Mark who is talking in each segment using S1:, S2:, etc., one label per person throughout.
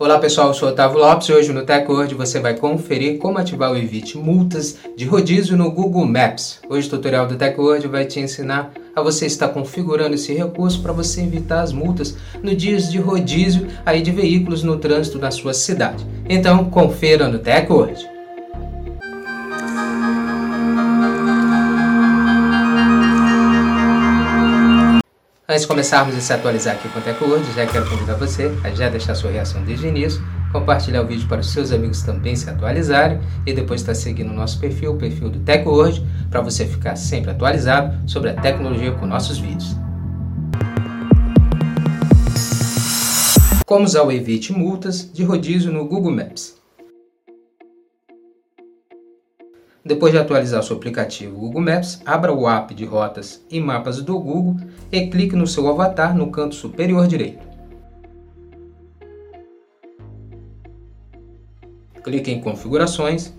S1: Olá pessoal, eu sou Otávio Lopes e hoje no TechWord você vai conferir como ativar o Evite Multas de rodízio no Google Maps. Hoje o tutorial do TechWord vai te ensinar a você estar configurando esse recurso para você evitar as multas no dias de rodízio aí de veículos no trânsito na sua cidade. Então confira no TechWord. Antes de começarmos a se atualizar aqui com o TecWord, já quero convidar você a já deixar sua reação desde o início, compartilhar o vídeo para os seus amigos também se atualizarem e depois estar seguindo o nosso perfil, o perfil do TecWord, para você ficar sempre atualizado sobre a tecnologia com nossos vídeos. Como usar o Evite Multas de rodízio no Google Maps. Depois de atualizar seu aplicativo Google Maps, abra o app de rotas e mapas do Google e clique no seu avatar no canto superior direito. Clique em Configurações.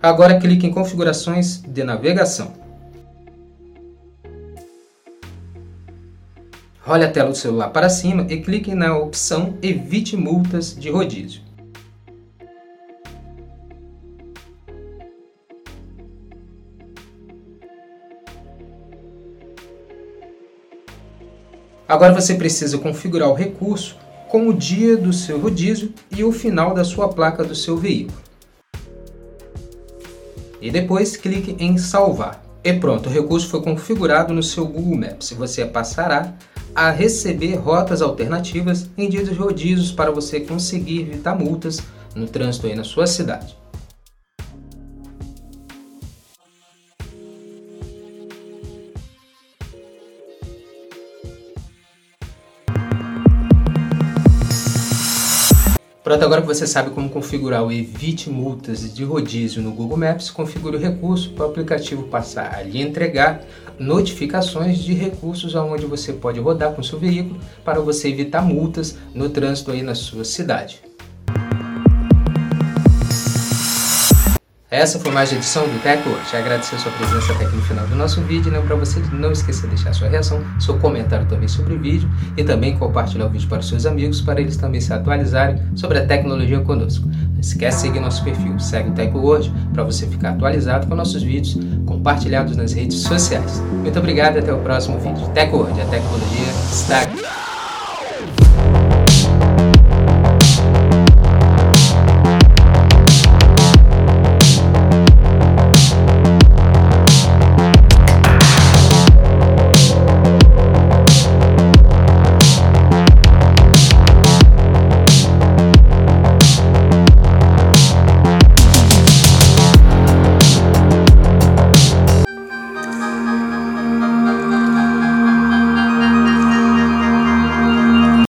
S1: Agora clique em Configurações de navegação. Role a tela do celular para cima e clique na opção Evite multas de rodízio. Agora você precisa configurar o recurso com o dia do seu rodízio e o final da sua placa do seu veículo. E depois clique em salvar. E pronto, o recurso foi configurado no seu Google Maps. Você passará a receber rotas alternativas em dias rodízios para você conseguir evitar multas no trânsito aí na sua cidade. Pronto, agora que você sabe como configurar o Evite Multas de rodízio no Google Maps, configure o recurso para o aplicativo passar a lhe entregar notificações de recursos aonde você pode rodar com seu veículo para você evitar multas no trânsito aí na sua cidade. Essa foi mais a edição do TechWatch. Agradecer a sua presença até aqui no final do nosso vídeo. Lembra para você não esquecer de deixar sua reação, seu comentário também sobre o vídeo e também compartilhar o vídeo para os seus amigos para eles também se atualizarem sobre a tecnologia conosco. Não esquece de seguir nosso perfil, segue o TechWord para você ficar atualizado com nossos vídeos compartilhados nas redes sociais. Muito obrigado e até o próximo vídeo. TechWord, a tecnologia está aqui.